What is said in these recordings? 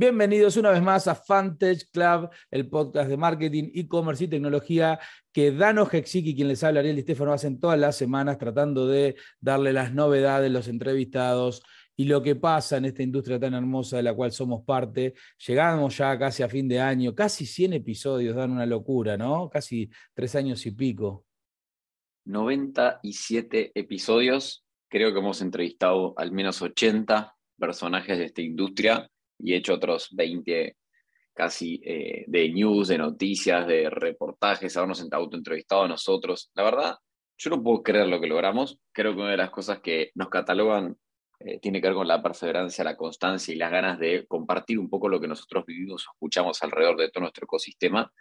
Bienvenidos una vez más a Fantech Club, el podcast de marketing, e-commerce y tecnología que Dano Hexiki, quien les habla, Ariel Di Stefano, hacen todas las semanas tratando de darle las novedades, los entrevistados y lo que pasa en esta industria tan hermosa de la cual somos parte. Llegamos ya casi a fin de año, casi 100 episodios, dan una locura, ¿no? Casi tres años y pico. 97 episodios, creo que hemos entrevistado al menos 80 personajes de esta industria y he hecho otros 20 casi eh, de news, de noticias, de reportajes, habernos autoentrevistado a nosotros. La verdad, yo no puedo creer lo que logramos. Creo que una de las cosas que nos catalogan eh, tiene que ver con la perseverancia, la constancia y las ganas de compartir un poco lo que nosotros vivimos o escuchamos alrededor de todo nuestro ecosistema.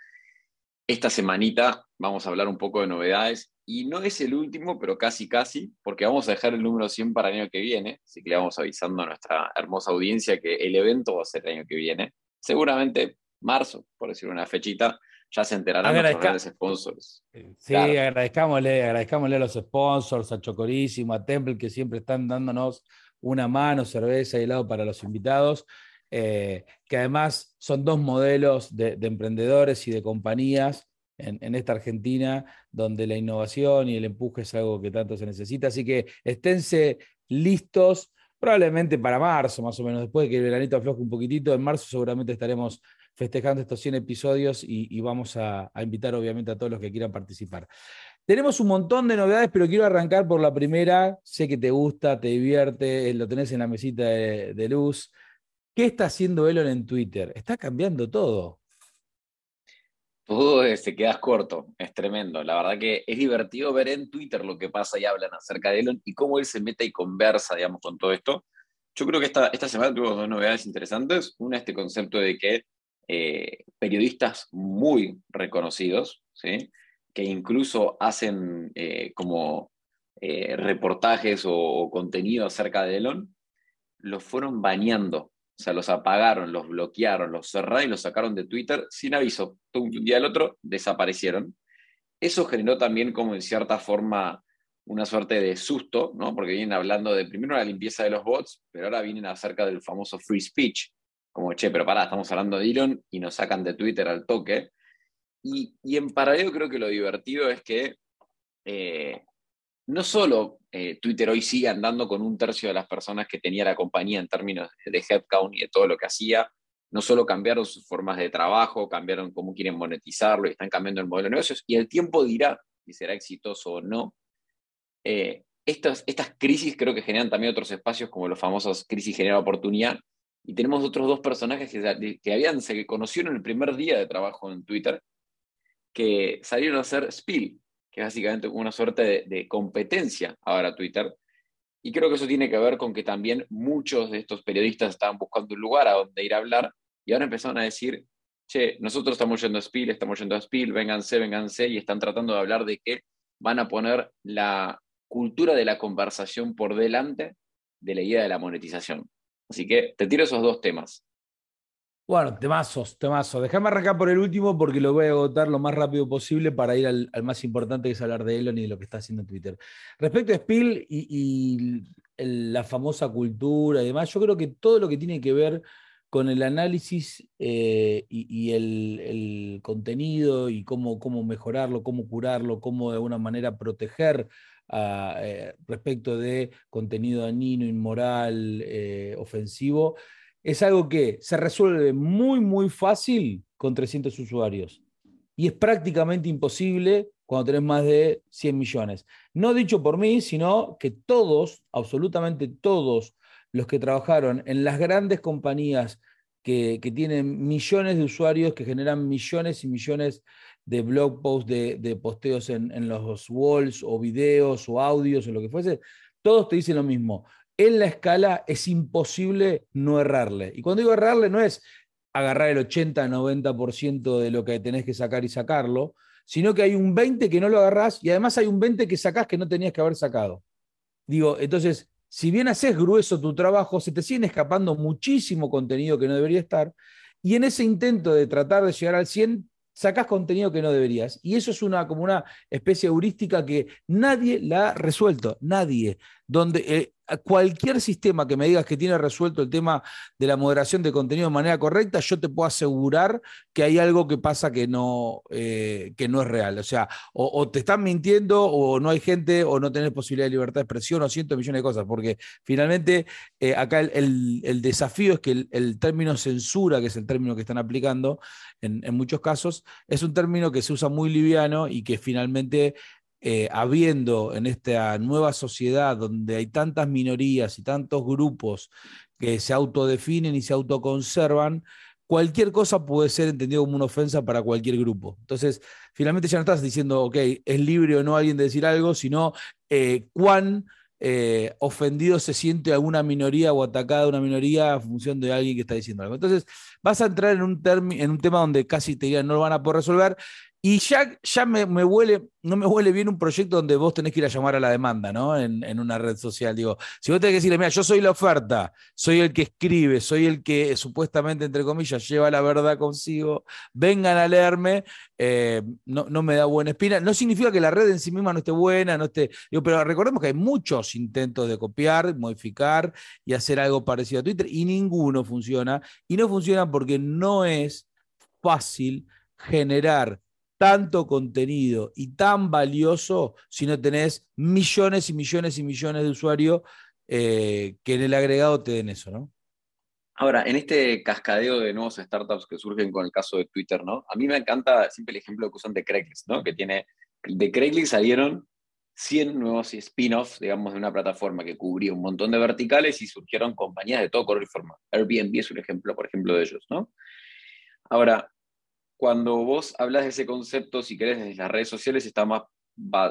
Esta semanita vamos a hablar un poco de novedades y no es el último, pero casi casi, porque vamos a dejar el número 100 para el año que viene, así que le vamos avisando a nuestra hermosa audiencia que el evento va a ser el año que viene, seguramente marzo, por decir una fechita, ya se enterarán los grandes sponsors. Sí, agradezcámosle, agradezcámosle a los sponsors, a Chocorísimo, a Temple, que siempre están dándonos una mano, cerveza y helado para los invitados. Eh, que además son dos modelos de, emprendedores y de compañías en, esta Argentina, donde la innovación y el empuje es algo que tanto se necesita. Así que esténse listos, probablemente para marzo, más o menos, después de que el veranito afloje un poquitito. En marzo seguramente estaremos festejando estos 100 episodios y, vamos a, invitar obviamente a todos los que quieran participar. Tenemos un montón de novedades, pero quiero arrancar por la primera. Sé que te gusta, te divierte, lo tenés en la mesita de luz. ¿Qué está haciendo Elon en Twitter? Está cambiando todo. Todo te quedas corto, es tremendo. La verdad que es divertido ver en Twitter lo que pasa y hablan acerca de Elon y cómo él se mete y conversa, digamos, con todo esto. Yo creo que esta, esta semana tuvimos dos novedades interesantes. Una, este concepto de que eh, periodistas muy reconocidos, ¿sí? que incluso hacen eh, como eh, reportajes o, contenido acerca de Elon, los fueron bañando o sea, los apagaron, los bloquearon, los cerraron y los sacaron de Twitter sin aviso. Un día al otro desaparecieron. Eso generó también como en cierta forma una suerte de susto, ¿no? Porque vienen hablando de primero la limpieza de los bots, pero ahora vienen acerca del famoso free speech. Como, che, pero pará, estamos hablando de Elon y nos sacan de Twitter al toque. Y, en paralelo creo que lo divertido es que eh, no solo eh, Twitter hoy sigue andando con un tercio de las personas que tenía la compañía en términos de headcount y de todo lo que hacía, no solo cambiaron sus formas de trabajo, cambiaron cómo quieren monetizarlo y están cambiando el modelo de negocios, y el tiempo dirá si será exitoso o no. Eh, estas, estas crisis creo que generan también otros espacios como los famosos crisis genera oportunidad, y tenemos otros dos personajes que, que habían, se conocieron el primer día de trabajo en Twitter, que salieron a hacer Spill, que es básicamente una suerte de, competencia ahora Twitter. Y creo que eso tiene que ver con que también muchos de estos periodistas estaban buscando un lugar a donde ir a hablar y ahora empezaron a decir, che, nosotros estamos yendo a Spiel, estamos yendo a Spiel, vénganse, vénganse, y están tratando de hablar de que van a poner la cultura de la conversación por delante de la idea de la monetización. Así que te tiro esos dos temas. Bueno, temazos, temazos. Déjame arrancar por el último porque lo voy a agotar lo más rápido posible para ir al, más importante que es hablar de Elon y de lo que está haciendo Twitter. Respecto a Spill y, la famosa cultura y demás, yo creo que todo lo que tiene que ver con el análisis eh, y, el, contenido y cómo, cómo mejorarlo, cómo curarlo, cómo de alguna manera proteger eh, respecto de contenido dañino, inmoral, eh, ofensivo es algo que se resuelve muy, muy fácil con 300 usuarios. Y es prácticamente imposible cuando tenés más de 100 millones. No dicho por mí, sino que todos, absolutamente todos los que trabajaron en las grandes compañías que, tienen millones de usuarios, que generan millones y millones de blog posts, de, posteos en, en, los walls o videos o audios o lo que fuese, todos te dicen lo mismo en la escala es imposible no errarle. Y cuando digo errarle no es agarrar el 80-90% de lo que tenés que sacar y sacarlo, sino que hay un 20 que no lo agarrás y además hay un 20 que sacás que no tenías que haber sacado. Digo, entonces, si bien haces grueso tu trabajo, se te sigue escapando muchísimo contenido que no debería estar, y en ese intento de tratar de llegar al 100, sacás contenido que no deberías. Y eso es una, como una especie heurística que nadie la ha resuelto, nadie. Donde eh, cualquier sistema que me digas que tiene resuelto el tema de la moderación de contenido de manera correcta, yo te puedo asegurar que hay algo que pasa que no, eh, que no es real. O sea, o, te están mintiendo, o no hay gente, o no tenés posibilidad de libertad de expresión, o cientos millones de cosas, porque finalmente eh, acá el, desafío es que el, término censura, que es el término que están aplicando en muchos casos, es un término que se usa muy liviano y que finalmente eh, habiendo en esta nueva sociedad donde hay tantas minorías y tantos grupos que se autodefinen y se autoconservan, cualquier cosa puede ser entendido como una ofensa para cualquier grupo. Entonces, finalmente ya no estás diciendo, ok, es libre o no alguien de decir algo, sino eh, cuán eh, ofendido se siente alguna minoría o atacada una minoría en función de alguien que está diciendo algo. Entonces, vas a entrar en un, en tema donde casi te digan no lo van a poder resolver y ya, ya me, huele, no me huele bien un proyecto donde vos tenés que ir a llamar a la demanda, ¿no? En, una red social. Digo, si vos tenés que decirle, mira, yo soy la oferta, soy el que escribe, soy el que supuestamente, entre comillas, lleva la verdad consigo, vengan a leerme, eh, no, no, me da buena espina. No significa que la red en sí misma no esté buena, no esté. Digo, pero recordemos que hay muchos intentos de copiar, modificar y hacer algo parecido a Twitter, y ninguno funciona. Y no funciona porque no es fácil generar tanto contenido y tan valioso si no tenés millones y millones y millones de usuarios eh, que en el agregado te den eso, ¿no? Ahora, en este cascadeo de nuevos startups que surgen con el caso de Twitter, ¿no? A mí me encanta siempre el ejemplo que usan de Craigslist, ¿no? Que tiene, de Craigslist salieron 100 nuevos spin-offs, digamos, de una plataforma que cubría un montón de verticales y surgieron compañías de todo color y forma. Airbnb es un ejemplo, por ejemplo, de ellos, ¿no? Ahora, cuando vos hablas de ese concepto, si querés, desde las redes sociales, está más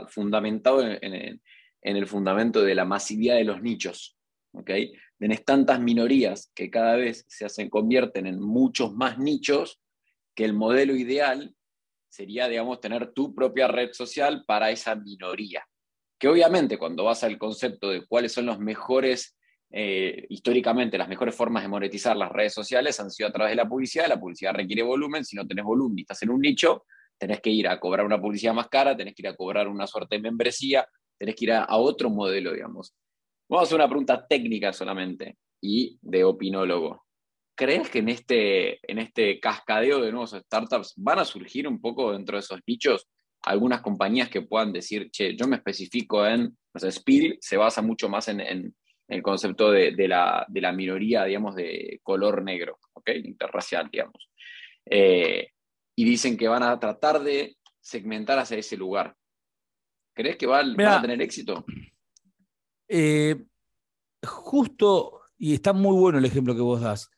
fundamentado en, el fundamento de la masividad de los nichos. ¿okay? Tenés tantas minorías que cada vez se hacen, convierten en muchos más nichos que el modelo ideal sería, digamos, tener tu propia red social para esa minoría. Que obviamente cuando vas al concepto de cuáles son los mejores eh, históricamente las mejores formas de monetizar las redes sociales han sido a través de la publicidad. La publicidad requiere volumen. Si no tenés volumen y estás en un nicho, tenés que ir a cobrar una publicidad más cara, tenés que ir a cobrar una suerte de membresía, tenés que ir a, otro modelo, digamos. Vamos a hacer una pregunta técnica solamente y de opinólogo. ¿Crees que en este, en este cascadeo de nuevos startups van a surgir un poco dentro de esos nichos algunas compañías que puedan decir, che, yo me especifico en, o sea, Spill se basa mucho más en, el concepto de, la, minoría, digamos, de color negro, ¿ok? Interracial, digamos. Eh, y dicen que van a tratar de segmentar hacia ese lugar. ¿Crees que van a tener éxito? Eh, justo, y está muy bueno el ejemplo que vos das,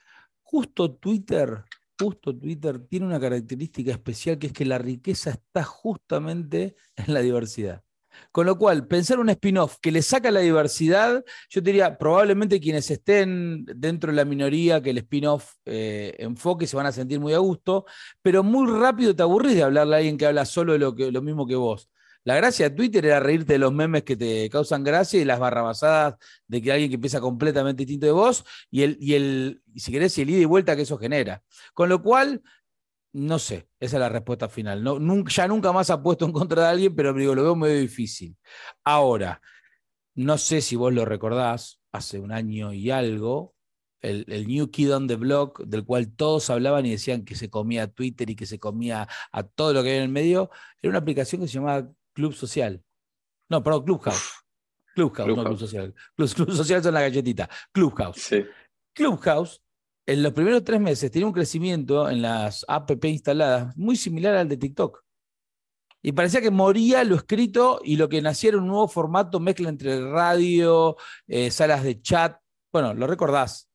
justo Twitter, justo Twitter tiene una característica especial que es que la riqueza está justamente en la diversidad. Con lo cual, pensar un spin-off que le saca la diversidad, yo diría, probablemente quienes estén dentro de la minoría que el spin-off eh, enfoque se van a sentir muy a gusto, pero muy rápido te aburrís de hablarle a alguien que habla solo de lo, que, lo mismo que vos. La gracia de Twitter era reírte de los memes que te causan gracia y las barrabasadas de que alguien que piensa completamente distinto de vos y el, y el si querés, el ida y vuelta que eso genera. Con lo cual, no sé, esa es la respuesta final. No, nunca, ya nunca más ha puesto en contra de alguien, pero digo, lo veo medio difícil. Ahora, no sé si vos lo recordás, hace un año y algo, el, New Kid on the Block, del cual todos hablaban y decían que se comía Twitter y que se comía a todo lo que había en el medio, era una aplicación que se llamaba Club Social. No, perdón, Clubhouse. Clubhouse, no Club Social. Club, Social son la galletita. Clubhouse. Sí. Clubhouse en los primeros tres meses tenía un crecimiento en las app instaladas muy similar al de TikTok. Y parecía que moría lo escrito y lo que naciera un nuevo formato, mezcla entre radio, eh, salas de chat. Bueno, lo recordás.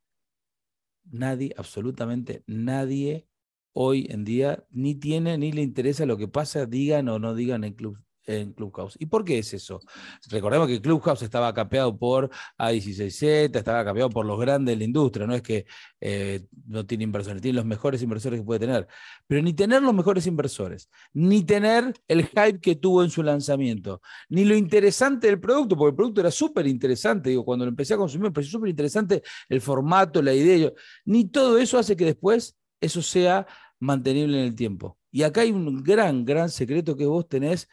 Nadie, absolutamente nadie hoy en día ni tiene ni le interesa lo que pasa, digan o no digan en club, en Clubhouse. ¿Y por qué es eso? Recordemos que Clubhouse estaba capeado por A16Z, estaba capeado por los grandes de la industria, no es que eh, no tiene inversores, tiene los mejores inversores que puede tener. Pero ni tener los mejores inversores, ni tener el hype que tuvo en su lanzamiento, ni lo interesante del producto, porque el producto era súper interesante, digo, cuando lo empecé a consumir me pareció súper interesante el formato, la idea, ni todo eso hace que después eso sea mantenible en el tiempo. Y acá hay un gran, gran secreto que vos tenés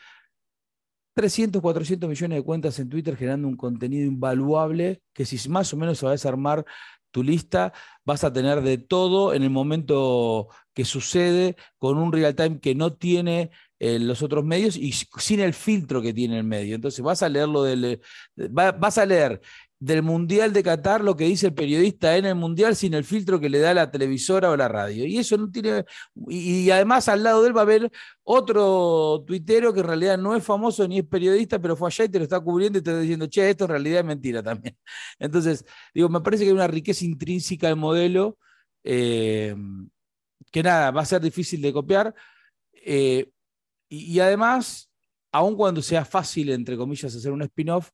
300, 400 millones de cuentas en Twitter generando un contenido invaluable que si más o menos sabes armar tu lista, vas a tener de todo en el momento que sucede con un real time que no tiene eh, los otros medios y sin el filtro que tiene el medio. Entonces vas a leer lo del, vas a leer del Mundial de Qatar lo que dice el periodista en el Mundial sin el filtro que le da la televisora o la radio. Y eso no tiene. Y, además al lado de él va a haber otro tuitero que en realidad no es famoso ni es periodista, pero fue allá y te lo está cubriendo y te está diciendo, che, esto en realidad es mentira también. Entonces, digo, me parece que hay una riqueza intrínseca del modelo eh, que nada, va a ser difícil de copiar. Eh, y, y además, aun cuando sea fácil, entre comillas, hacer un spin-off,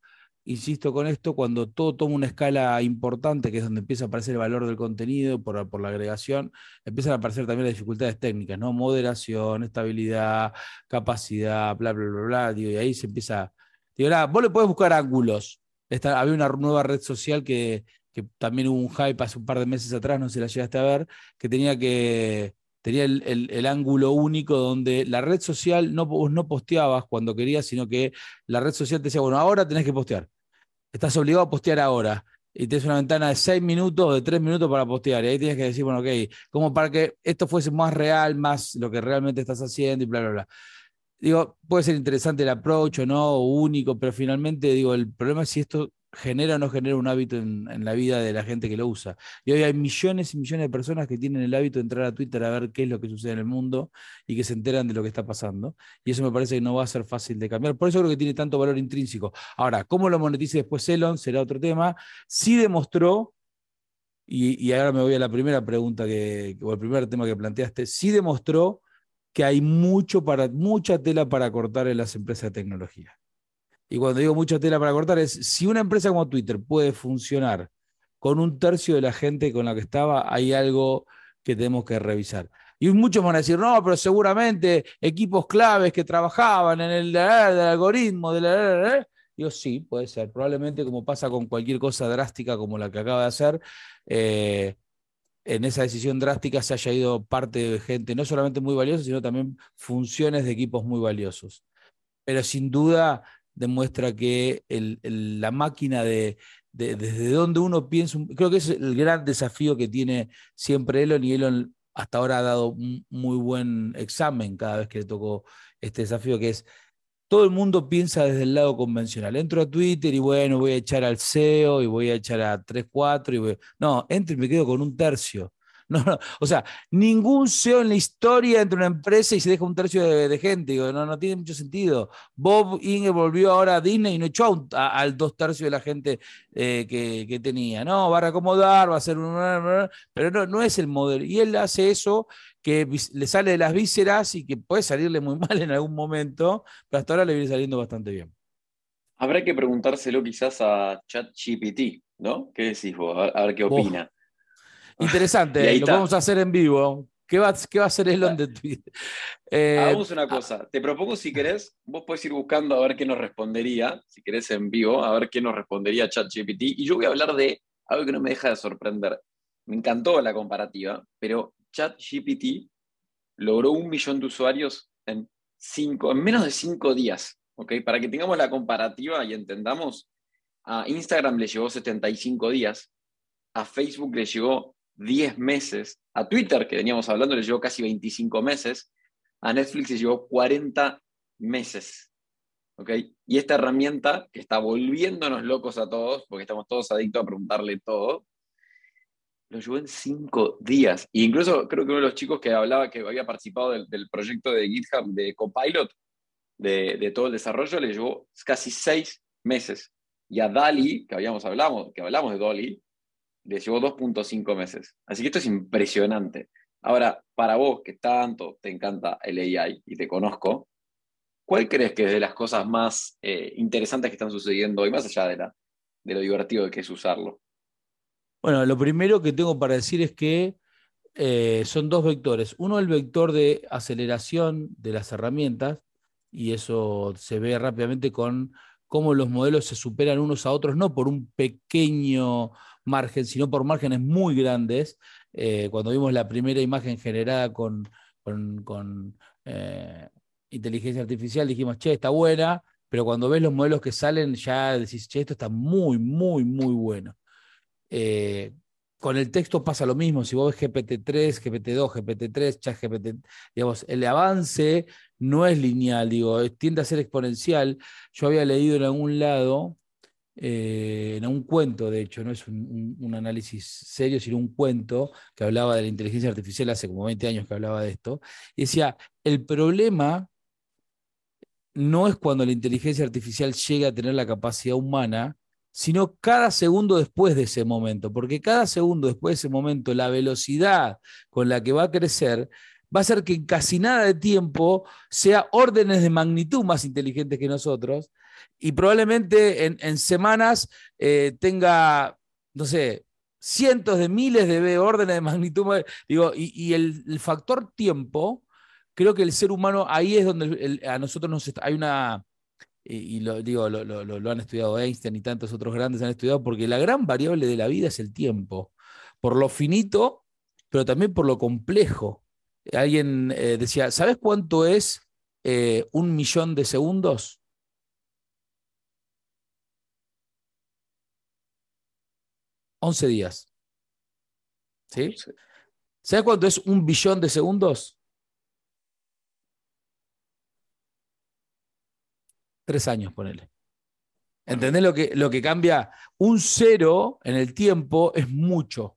insisto con esto, cuando todo toma una escala importante, que es donde empieza a aparecer el valor del contenido por, por la agregación, empiezan a aparecer también las dificultades técnicas, ¿no? Moderación, estabilidad, capacidad, bla, bla, bla, bla. y ahí se empieza. Digo, vos le podés buscar ángulos. había una nueva red social que, que también hubo un hype hace un par de meses atrás, no sé si la llegaste a ver, que tenía que tenía el, ángulo único donde la red social no, no posteabas cuando querías, sino que la red social te decía, bueno, ahora tenés que postear estás obligado a postear ahora. Y tienes una ventana de seis minutos o de tres minutos para postear. Y ahí tienes que decir, bueno, ok, como para que esto fuese más real, más lo que realmente estás haciendo y bla, bla, bla. Digo, puede ser interesante el approach o no, o único, pero finalmente, digo, el problema es si esto genera o no genera un hábito en, la vida de la gente que lo usa. Y hoy hay millones y millones de personas que tienen el hábito de entrar a Twitter a ver qué es lo que sucede en el mundo y que se enteran de lo que está pasando. Y eso me parece que no va a ser fácil de cambiar. Por eso creo que tiene tanto valor intrínseco. Ahora, cómo lo monetice después Elon será otro tema. Sí demostró, y, ahora me voy a la primera pregunta que, o el primer tema que planteaste, sí demostró que hay mucho para, mucha tela para cortar en las empresas de tecnología y cuando digo mucha tela para cortar, es si una empresa como Twitter puede funcionar con un tercio de la gente con la que estaba, hay algo que tenemos que revisar. Y muchos van a decir, no, pero seguramente equipos claves que trabajaban en el, algoritmo, de la, Digo, sí, puede ser. Probablemente como pasa con cualquier cosa drástica como la que acaba de hacer, eh, en esa decisión drástica se haya ido parte de gente no solamente muy valiosa, sino también funciones de equipos muy valiosos. Pero sin duda demuestra que la máquina de, desde donde uno piensa, creo que es el gran desafío que tiene siempre Elon y Elon hasta ahora ha dado un muy buen examen cada vez que le tocó este desafío, que es todo el mundo piensa desde el lado convencional. Entro a Twitter y bueno, voy a echar al SEO y voy a echar a 3, 4 y voy... No, entro y me quedo con un tercio. No, o sea, ningún CEO en la historia entra una empresa y se deja un tercio de, gente. Digo, no, no tiene mucho sentido. Bob Inger volvió ahora a Disney y no echó al dos tercios de la gente eh, que, tenía. No, va a reacomodar, va a hacer un. Pero no, no es el modelo. Y él hace eso que le sale de las vísceras y que puede salirle muy mal en algún momento, pero hasta ahora le viene saliendo bastante bien. Habrá que preguntárselo quizás a ChatGPT, ¿no? ¿Qué decís vos? A ver qué opina. Interesante, lo vamos a hacer en vivo. ¿Qué va, qué va a hacer Elon de Twitter? Eh, Hagamos una cosa. Te propongo, si querés, vos podés ir buscando a ver qué nos respondería, si querés en vivo, a ver qué nos respondería ChatGPT. Y yo voy a hablar de algo que no me deja de sorprender. Me encantó la comparativa, pero ChatGPT logró un millón de usuarios en, cinco, en menos de cinco días. ¿okay? Para que tengamos la comparativa y entendamos, a Instagram le llevó 75 días, a Facebook le llegó 10 meses. A Twitter, que veníamos hablando, le llevó casi 25 meses. A Netflix le llevó 40 meses. ¿Ok? Y esta herramienta que está volviéndonos locos a todos, porque estamos todos adictos a preguntarle todo, lo llevó en 5 días. E incluso creo que uno de los chicos que hablaba que había participado del, proyecto de GitHub de Copilot, de, todo el desarrollo, le llevó casi 6 meses. Y a Dali, que habíamos hablado, que hablamos de Dolly, le llevó 2.5 meses. Así que esto es impresionante. Ahora, para vos que tanto te encanta el AI y te conozco, ¿cuál crees que es de las cosas más eh, interesantes que están sucediendo hoy, más allá de, la, de lo divertido que es usarlo? Bueno, lo primero que tengo para decir es que eh, son dos vectores. Uno, el vector de aceleración de las herramientas, y eso se ve rápidamente con cómo los modelos se superan unos a otros, no por un pequeño margen, sino por márgenes muy grandes. Eh, cuando vimos la primera imagen generada con, eh, inteligencia artificial, dijimos, che, está buena, pero cuando ves los modelos que salen, ya decís, che, esto está muy, muy, muy bueno. Eh, con el texto pasa lo mismo. Si vos ves GPT-3, GPT-2, GPT-3, ChatGPT, digamos, el avance no es lineal, digo, tiende a ser exponencial. Yo había leído en algún lado, eh, en un cuento, de hecho, no es un, análisis serio, sino un cuento que hablaba de la inteligencia artificial hace como 20 años que hablaba de esto, y decía, el problema no es cuando la inteligencia artificial llega a tener la capacidad humana, sino cada segundo después de ese momento, porque cada segundo después de ese momento, la velocidad con la que va a crecer va a ser que en casi nada de tiempo sea órdenes de magnitud más inteligentes que nosotros y probablemente en, semanas eh, tenga, no sé, cientos de miles de órdenes de magnitud. Digo, y, el, factor tiempo, creo que el ser humano ahí es donde a nosotros nos hay una y, lo digo, lo, han estudiado Einstein y tantos otros grandes han estudiado, porque la gran variable de la vida es el tiempo, por lo finito, pero también por lo complejo. Alguien eh, decía, ¿sabes cuánto es eh, un millón de segundos? Once días. ¿Sí? ¿Sabes cuánto es un billón de segundos? Tres años, ponele. ¿Entendés lo que, lo que cambia? Un cero en el tiempo es mucho.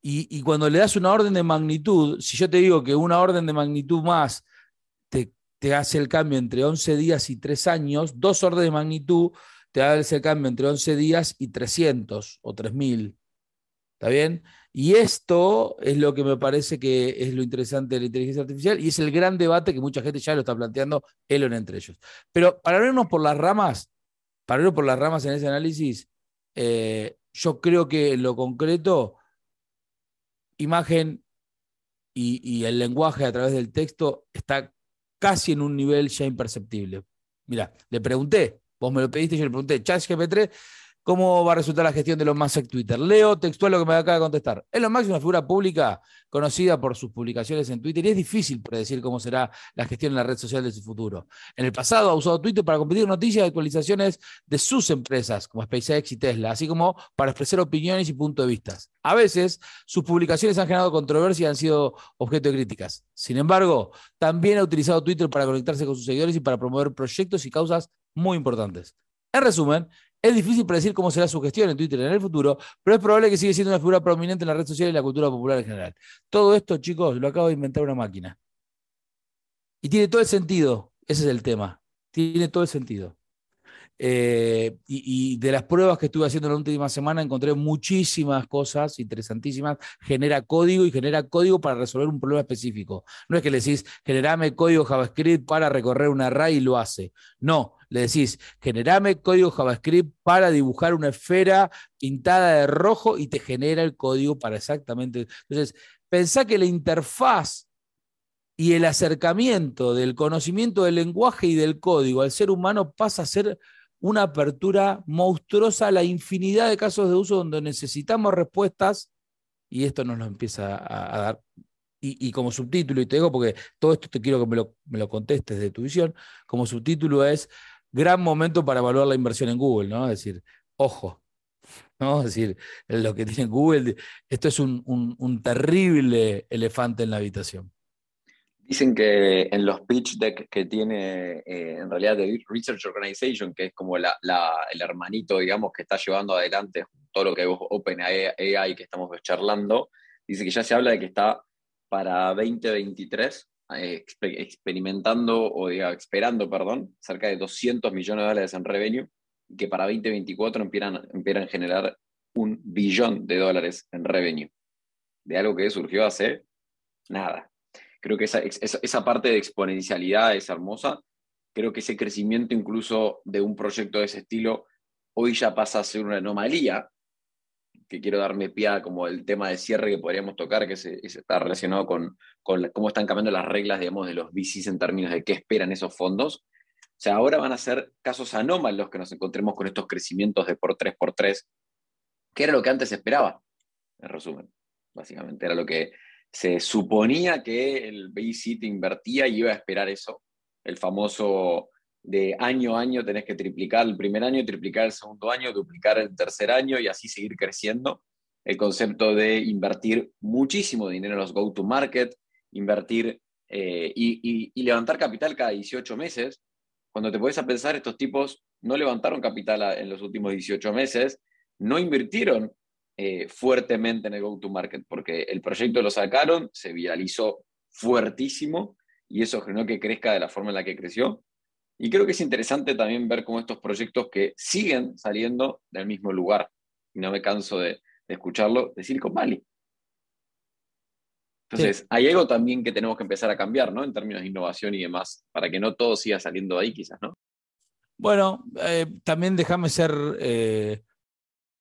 Y, cuando le das una orden de magnitud, si yo te digo que una orden de magnitud más te, te hace el cambio entre 11 días y 3 años, dos órdenes de magnitud te hace el cambio entre 11 días y 300 o 3000. ¿Está bien? Y esto es lo que me parece que es lo interesante de la inteligencia artificial y es el gran debate que mucha gente ya lo está planteando, Elon entre ellos. Pero para vernos por las ramas, para vernos por las ramas en ese análisis, eh, yo creo que en lo concreto, imagen y, y, el lenguaje a través del texto está casi en un nivel ya imperceptible. Mira, le pregunté, vos me lo pediste, yo le pregunté, ChatGPT ¿Cómo va a resultar la gestión de Elon Musk en Twitter? Leo textual lo que me acaba de contestar. Elon Musk es una figura pública conocida por sus publicaciones en Twitter y es difícil predecir cómo será la gestión en la red social de su futuro. En el pasado ha usado Twitter para compartir noticias y actualizaciones de sus empresas, como SpaceX y Tesla, así como para expresar opiniones y puntos de vista. A veces, sus publicaciones han generado controversia y han sido objeto de críticas. Sin embargo, también ha utilizado Twitter para conectarse con sus seguidores y para promover proyectos y causas muy importantes. En resumen, es difícil predecir cómo será su gestión en Twitter en el futuro, pero es probable que siga siendo una figura prominente en la red social y la cultura popular en general. Todo esto, chicos, lo acabo de inventar una máquina. Y tiene todo el sentido. Ese es el tema. Tiene todo el sentido. Eh, y, de las pruebas que estuve haciendo en la última semana encontré muchísimas cosas interesantísimas. Genera código y genera código para resolver un problema específico. No es que le decís, generame código JavaScript para recorrer un array y lo hace. No, le decís, generame código JavaScript para dibujar una esfera pintada de rojo y te genera el código para exactamente. Entonces, pensá que la interfaz y el acercamiento del conocimiento del lenguaje y del código al ser humano pasa a ser una apertura monstruosa a la infinidad de casos de uso donde necesitamos respuestas y esto nos lo empieza a, dar. Y, como subtítulo, y te digo porque todo esto te quiero que me lo, me lo contestes de tu visión, como subtítulo es gran momento para evaluar la inversión en Google, ¿no? Es decir, ojo, ¿no? Es decir, lo que tiene Google, esto es un, un terrible elefante en la habitación. Dicen que en los pitch deck que tiene eh, en realidad The Research Organization, que es como la, el hermanito, digamos, que está llevando adelante todo lo que es OpenAI que estamos charlando, dice que ya se habla de que está para 2023 experimentando o diga, esperando, perdón, cerca de 200 millones de dólares en revenue que para 2024 empiezan, empiezan a generar un billón de dólares en revenue de algo que surgió hace nada, Creo que esa, esa, parte de exponencialidad es hermosa. Creo que ese crecimiento incluso de un proyecto de ese estilo hoy ya pasa a ser una anomalía, que quiero darme pie como el tema de cierre que podríamos tocar, que está relacionado con, cómo están cambiando las reglas digamos, de los VCs en términos de qué esperan esos fondos. O sea, ahora van a ser casos anómalos que nos encontremos con estos crecimientos de por tres por tres, que era lo que antes esperaba, en resumen. Básicamente era lo que se suponía que el te invertía y iba a esperar eso, el famoso de año a año tenés que triplicar el primer año, triplicar el segundo año, duplicar el tercer año y así seguir creciendo. El concepto de invertir muchísimo dinero en los go-to-market, invertir eh, y, levantar capital cada 18 meses. Cuando te puedes a pensar, estos tipos no levantaron capital en los últimos 18 meses, no invirtieron eh, fuertemente en el go-to-market, porque el proyecto lo sacaron, se viralizó fuertísimo y eso generó que crezca de la forma en la que creció. Y creo que es interesante también ver cómo estos proyectos que siguen saliendo del mismo lugar, y no me canso de, escucharlo, de Silicon Valley. Entonces, hay algo también que tenemos que empezar a cambiar, ¿no? En términos de innovación y demás, para que no todo siga saliendo de ahí, quizás, ¿no? Bueno, eh, también déjame ser eh,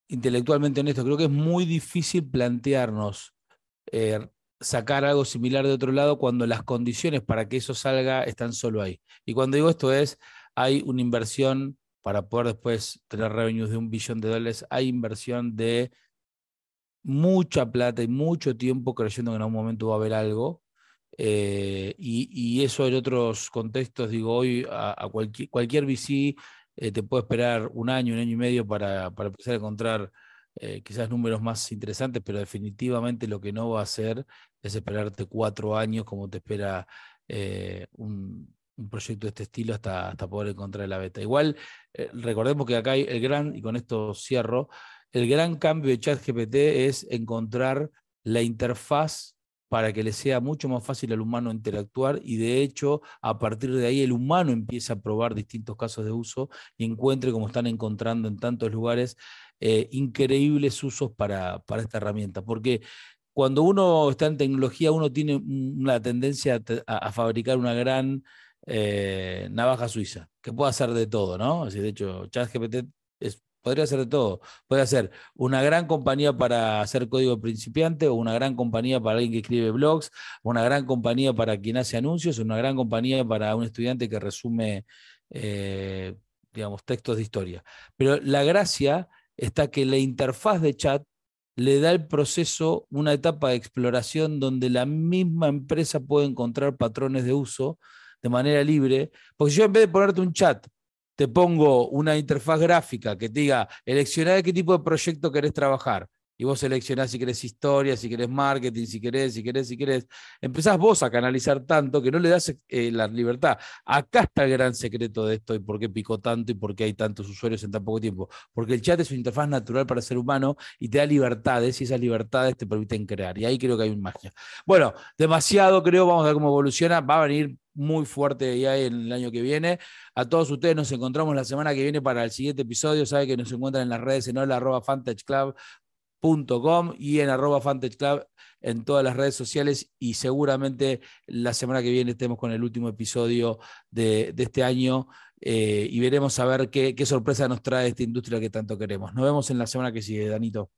intelectualmente honesto. Creo que es muy difícil plantearnos eh, sacar algo similar de otro lado cuando las condiciones para que eso salga están solo ahí. Y cuando digo esto es, hay una inversión para poder después tener revenues de un billón de dólares, hay inversión de mucha plata y mucho tiempo creyendo que en algún momento va a haber algo. Eh, y, eso en otros contextos, digo, hoy a, cualquier, cualquier VC eh, te puede esperar un año, un año y medio para, para empezar a encontrar eh, quizás números más interesantes, pero definitivamente lo que no va a hacer es esperarte cuatro años como te espera un, proyecto de este estilo hasta, hasta poder encontrar la beta. Igual, recordemos que acá hay el gran, y con esto cierro, el gran cambio de ChatGPT es encontrar la interfaz para que le sea mucho más fácil al humano interactuar y de hecho a partir de ahí el humano empieza a probar distintos casos de uso y encuentre, como están encontrando en tantos lugares, eh, increíbles usos para, para esta herramienta. Porque cuando uno está en tecnología, uno tiene una tendencia a, fabricar una gran eh, navaja suiza, que puede hacer de todo, ¿no? Así, de hecho, ChatGPT es Podría ser de todo. Puede ser una gran compañía para hacer código principiante, o una gran compañía para alguien que escribe blogs, una gran compañía para quien hace anuncios, una gran compañía para un estudiante que resume, eh, digamos, textos de historia. Pero la gracia está que la interfaz de chat le da al proceso una etapa de exploración donde la misma empresa puede encontrar patrones de uso de manera libre. Porque yo en vez de ponerte un chat te pongo una interfaz gráfica que te diga, eleccioná qué tipo de proyecto querés trabajar. Y vos seleccionás si querés historia, si querés marketing, si querés, si querés, si querés. Empezás vos a canalizar tanto que no le das eh, la libertad. Acá está el gran secreto de esto y por qué picó tanto y por qué hay tantos usuarios en tan poco tiempo. Porque el chat es una interfaz natural para el ser humano y te da libertades y esas libertades te permiten crear. Y ahí creo que hay un magia. Bueno, demasiado creo, vamos a ver cómo evoluciona. Va a venir muy fuerte ya el año que viene. A todos ustedes nos encontramos la semana que viene para el siguiente episodio. Sabe que nos encuentran en las redes en hola arroba y en arroba club en todas las redes sociales y seguramente la semana que viene estemos con el último episodio de, este año eh, y veremos a ver qué, qué sorpresa nos trae esta industria que tanto queremos. Nos vemos en la semana que sigue, Danito.